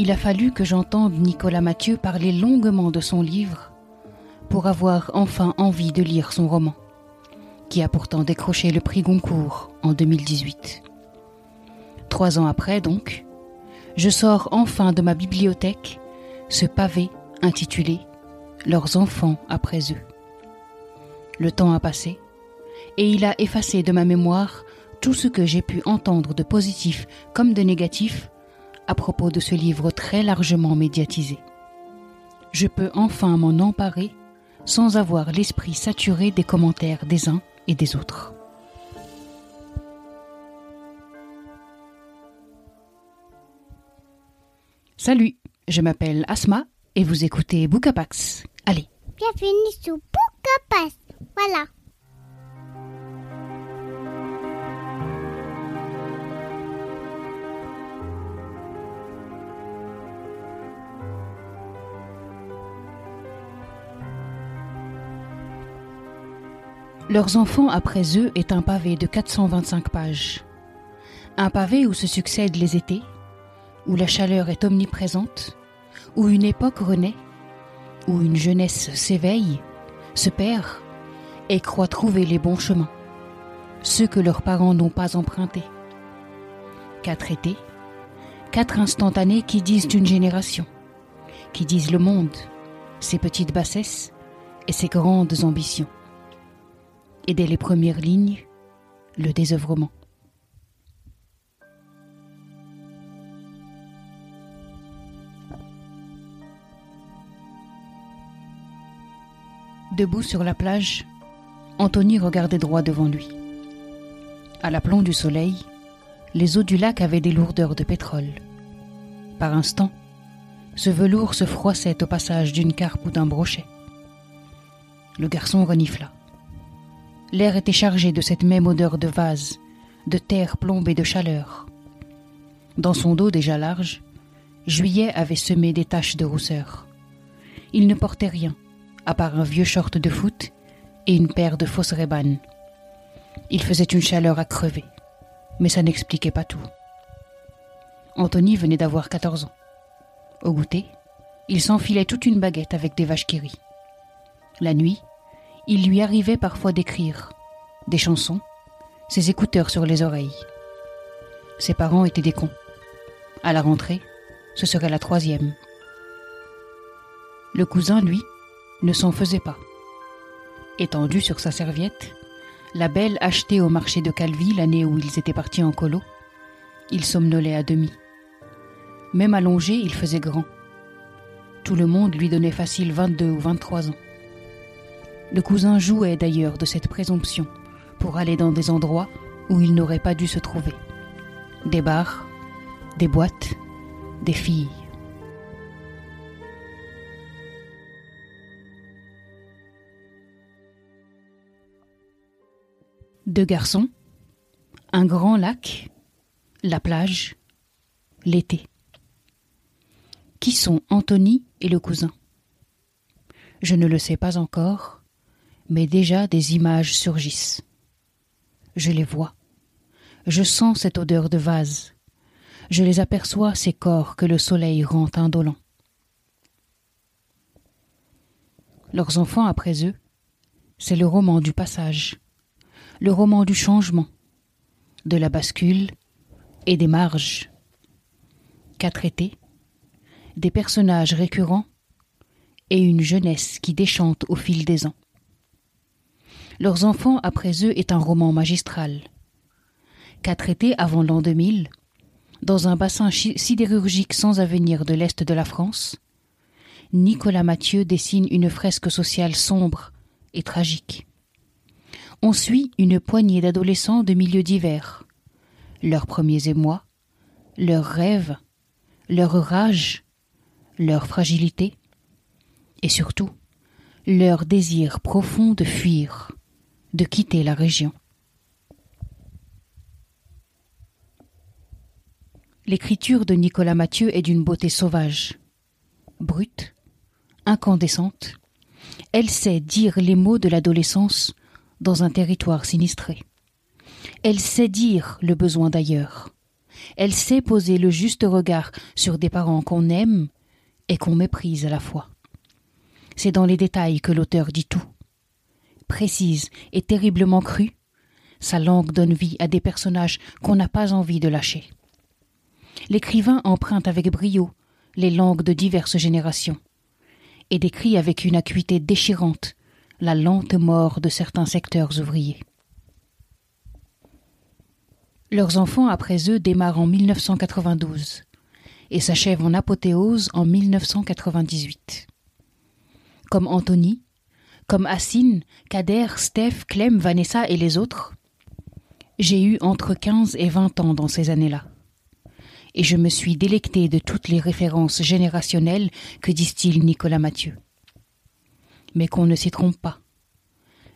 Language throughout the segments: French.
Il a fallu que j'entende Nicolas Mathieu parler longuement de son livre pour avoir enfin envie de lire son roman, qui a pourtant décroché le prix Goncourt en 2018. Trois ans après, donc, je sors enfin de ma bibliothèque ce pavé intitulé Leurs enfants après eux. Le temps a passé, et il a effacé de ma mémoire tout ce que j'ai pu entendre de positif comme de négatif à propos de ce livre très largement médiatisé. Je peux enfin m'en emparer sans avoir l'esprit saturé des commentaires des uns et des autres. Salut, je m'appelle Asma et vous écoutez Bookapax. Allez. Bienvenue sur Bookapax. Voilà. Leurs enfants après eux est un pavé de 425 pages. Un pavé où se succèdent les étés, où la chaleur est omniprésente, où une époque renaît, où une jeunesse s'éveille, se perd et croit trouver les bons chemins, ceux que leurs parents n'ont pas empruntés. Quatre étés, quatre instantanés qui disent une génération, qui disent le monde, ses petites bassesses et ses grandes ambitions et dès les premières lignes, le désœuvrement. Debout sur la plage, Anthony regardait droit devant lui. À l'aplomb du soleil, les eaux du lac avaient des lourdeurs de pétrole. Par instant, ce velours se froissait au passage d'une carpe ou d'un brochet. Le garçon renifla. L'air était chargé de cette même odeur de vase, de terre plombée de chaleur. Dans son dos déjà large, Juillet avait semé des taches de rousseur. Il ne portait rien, à part un vieux short de foot et une paire de fausses rébanes. Il faisait une chaleur à crever, mais ça n'expliquait pas tout. Anthony venait d'avoir 14 ans. Au goûter, il s'enfilait toute une baguette avec des vaches qui rient. La nuit, il lui arrivait parfois d'écrire des chansons, ses écouteurs sur les oreilles. Ses parents étaient des cons. À la rentrée, ce serait la troisième. Le cousin, lui, ne s'en faisait pas. Étendu sur sa serviette, la belle achetée au marché de Calvi l'année où ils étaient partis en colo, il somnolait à demi. Même allongé, il faisait grand. Tout le monde lui donnait facile 22 ou 23 ans. Le cousin jouait d'ailleurs de cette présomption pour aller dans des endroits où il n'aurait pas dû se trouver. Des bars, des boîtes, des filles. Deux garçons, un grand lac, la plage, l'été. Qui sont Anthony et le cousin? Je ne le sais pas encore, mais déjà des images surgissent. Je les vois. Je sens cette odeur de vase. Je les aperçois, ces corps que le soleil rend indolents. Leurs enfants après eux, c'est le roman du passage, le roman du changement, de la bascule et des marges. Quatre étés, des personnages récurrents et une jeunesse qui déchante au fil des ans. Leurs enfants après eux est un roman magistral. Quatre étés avant l'an 2000, dans un bassin sidérurgique sans avenir de l'Est de la France, Nicolas Mathieu dessine une fresque sociale sombre et tragique. On suit une poignée d'adolescents de milieux divers, leurs premiers émois, leurs rêves, leur rage, leur fragilité, et surtout leur désir profond de fuir de quitter la région. L'écriture de Nicolas Mathieu est d'une beauté sauvage, brute, incandescente. Elle sait dire les mots de l'adolescence dans un territoire sinistré. Elle sait dire le besoin d'ailleurs. elle sait poser le juste regard sur des parents qu'on aime et qu'on méprise à la fois. C'est dans les détails que l'auteur dit tout. Précise et terriblement crue, sa langue donne vie à des personnages qu'on n'a pas envie de lâcher. L'écrivain emprunte avec brio les langues de diverses générations et décrit avec une acuité déchirante la lente mort de certains secteurs ouvriers. Leurs enfants après eux démarrent en 1992 et s'achèvent en apothéose en 1998. Comme Anthony, comme Assine, Kader, Steph, Clem, Vanessa et les autres, j'ai eu entre 15 et 20 ans dans ces années-là. Et je me suis délecté de toutes les références générationnelles que distille Nicolas Mathieu. Mais qu'on ne s'y trompe pas.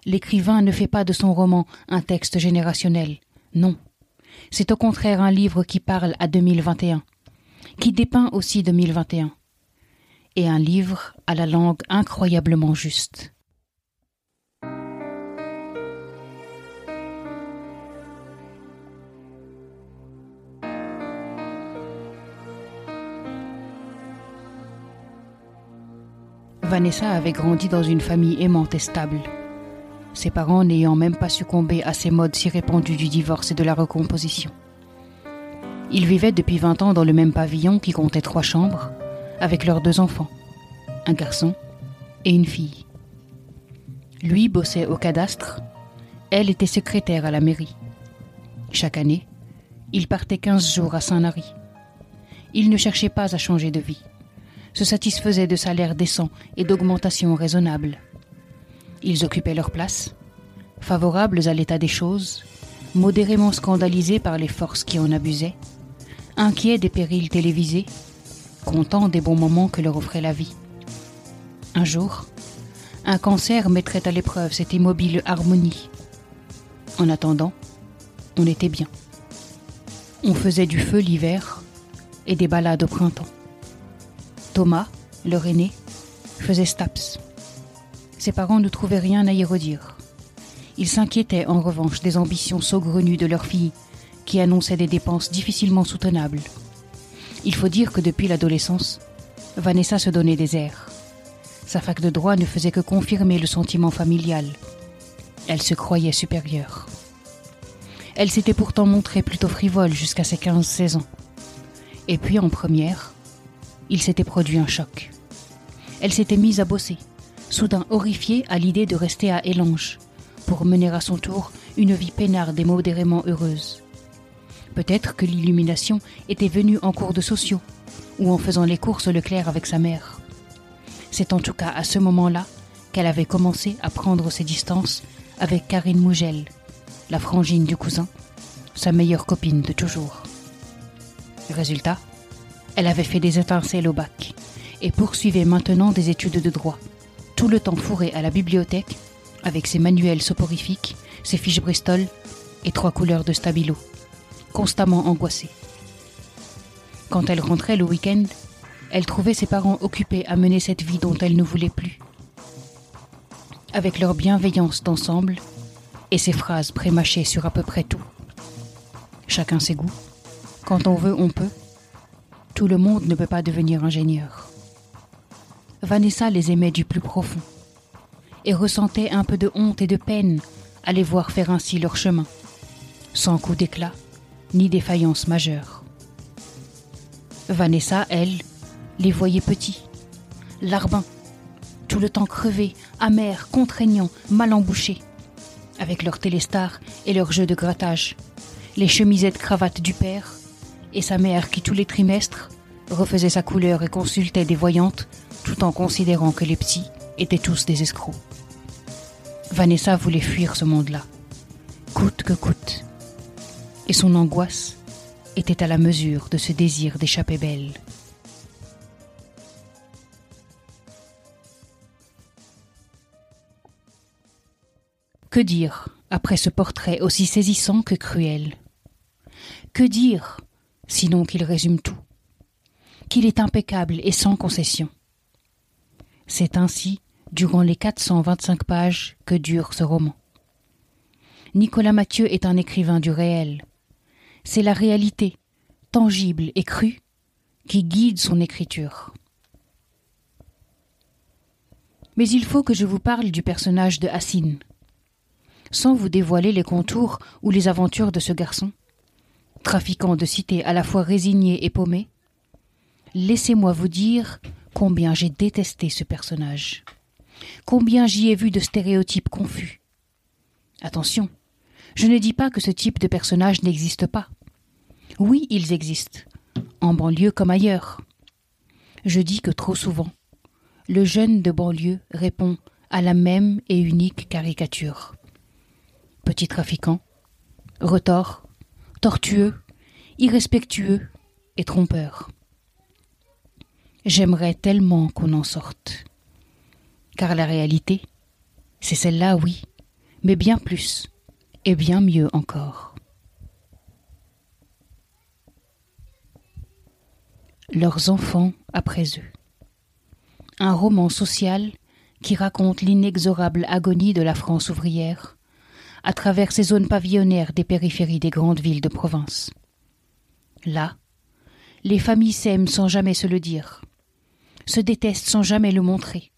L'écrivain ne fait pas de son roman un texte générationnel, non. C'est au contraire un livre qui parle à 2021, qui dépeint aussi 2021, et un livre à la langue incroyablement juste. Vanessa avait grandi dans une famille aimante et stable ses parents n'ayant même pas succombé à ces modes si répandus du divorce et de la recomposition. Ils vivaient depuis vingt ans dans le même pavillon qui comptait trois chambres, avec leurs deux enfants, un garçon et une fille. Lui bossait au cadastre, elle était secrétaire à la mairie. Chaque année, il partait quinze jours à Saint-Lary. Il ne cherchait pas à changer de vie, se satisfaisait de salaires décents et d'augmentations raisonnables. Ils occupaient leur place, favorables à l'état des choses, modérément scandalisés par les forces qui en abusaient, inquiets des périls télévisés, contents des bons moments que leur offrait la vie. Un jour, un cancer mettrait à l'épreuve cette immobile harmonie. En attendant, on était bien. On faisait du feu l'hiver et des balades au printemps. Thomas, leur aîné, faisait Staps ses parents ne trouvaient rien à y redire. Ils s'inquiétaient en revanche des ambitions saugrenues de leur fille, qui annonçaient des dépenses difficilement soutenables. Il faut dire que depuis l'adolescence, Vanessa se donnait des airs. Sa fac de droit ne faisait que confirmer le sentiment familial. Elle se croyait supérieure. Elle s'était pourtant montrée plutôt frivole jusqu'à ses 15-16 ans. Et puis en première, il s'était produit un choc. Elle s'était mise à bosser, soudain horrifié à l'idée de rester à Élange, pour mener à son tour une vie peinarde et modérément heureuse. Peut-être que l'illumination était venue en cours de sociaux, ou en faisant les courses Leclerc avec sa mère. C'est en tout cas à ce moment-là qu'elle avait commencé à prendre ses distances avec Karine Mougel, la frangine du cousin, sa meilleure copine de toujours. Résultat, elle avait fait des étincelles au bac et poursuivait maintenant des études de droit tout le temps fourré à la bibliothèque, avec ses manuels soporifiques, ses fiches Bristol et trois couleurs de stabilo, constamment angoissée. Quand elle rentrait le week-end, elle trouvait ses parents occupés à mener cette vie dont elle ne voulait plus. Avec leur bienveillance d'ensemble et ses phrases prémâchées sur à peu près tout. Chacun ses goûts. Quand on veut, on peut. Tout le monde ne peut pas devenir ingénieur. Vanessa les aimait du plus profond et ressentait un peu de honte et de peine à les voir faire ainsi leur chemin, sans coup d'éclat ni défaillance majeure. Vanessa, elle, les voyait petits, larbins, tout le temps crevés, amers, contraignants, mal embouchés, avec leurs télestars et leurs jeux de grattage, les chemisettes cravates du père, et sa mère qui tous les trimestres refaisait sa couleur et consultait des voyantes tout en considérant que les petits étaient tous des escrocs. Vanessa voulait fuir ce monde-là, coûte que coûte, et son angoisse était à la mesure de ce désir d'échapper belle. Que dire après ce portrait aussi saisissant que cruel? Que dire, sinon qu'il résume tout Qu'il est impeccable et sans concession c'est ainsi, durant les 425 pages que dure ce roman. Nicolas Mathieu est un écrivain du réel. C'est la réalité, tangible et crue qui guide son écriture. Mais il faut que je vous parle du personnage de Hassine. Sans vous dévoiler les contours ou les aventures de ce garçon, trafiquant de cité à la fois résigné et paumé, laissez-moi vous dire combien j'ai détesté ce personnage, combien j'y ai vu de stéréotypes confus. Attention, je ne dis pas que ce type de personnage n'existe pas. Oui, ils existent, en banlieue comme ailleurs. Je dis que trop souvent, le jeune de banlieue répond à la même et unique caricature. Petit trafiquant, retors, tortueux, irrespectueux et trompeur. J'aimerais tellement qu'on en sorte. Car la réalité, c'est celle-là, oui, mais bien plus, et bien mieux encore. Leurs enfants après eux. Un roman social qui raconte l'inexorable agonie de la France ouvrière à travers ces zones pavillonnaires des périphéries des grandes villes de province. Là, les familles s'aiment sans jamais se le dire, se détestent sans jamais le montrer.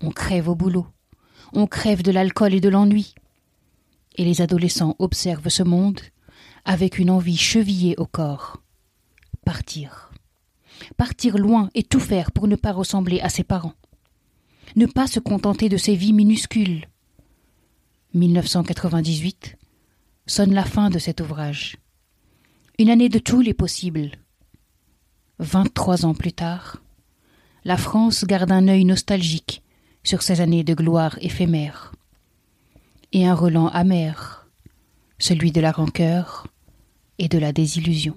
On crève au boulot, on crève de l'alcool et de l'ennui. Et les adolescents observent ce monde avec une envie chevillée au corps. Partir. Partir loin et tout faire pour ne pas ressembler à ses parents. Ne pas se contenter de ces vies minuscules. 1998 sonne la fin de cet ouvrage. Une année de tous les possibles. Vingt-trois ans plus tard, la France garde un œil nostalgique sur ces années de gloire éphémère, et un relent amer, celui de la rancœur et de la désillusion.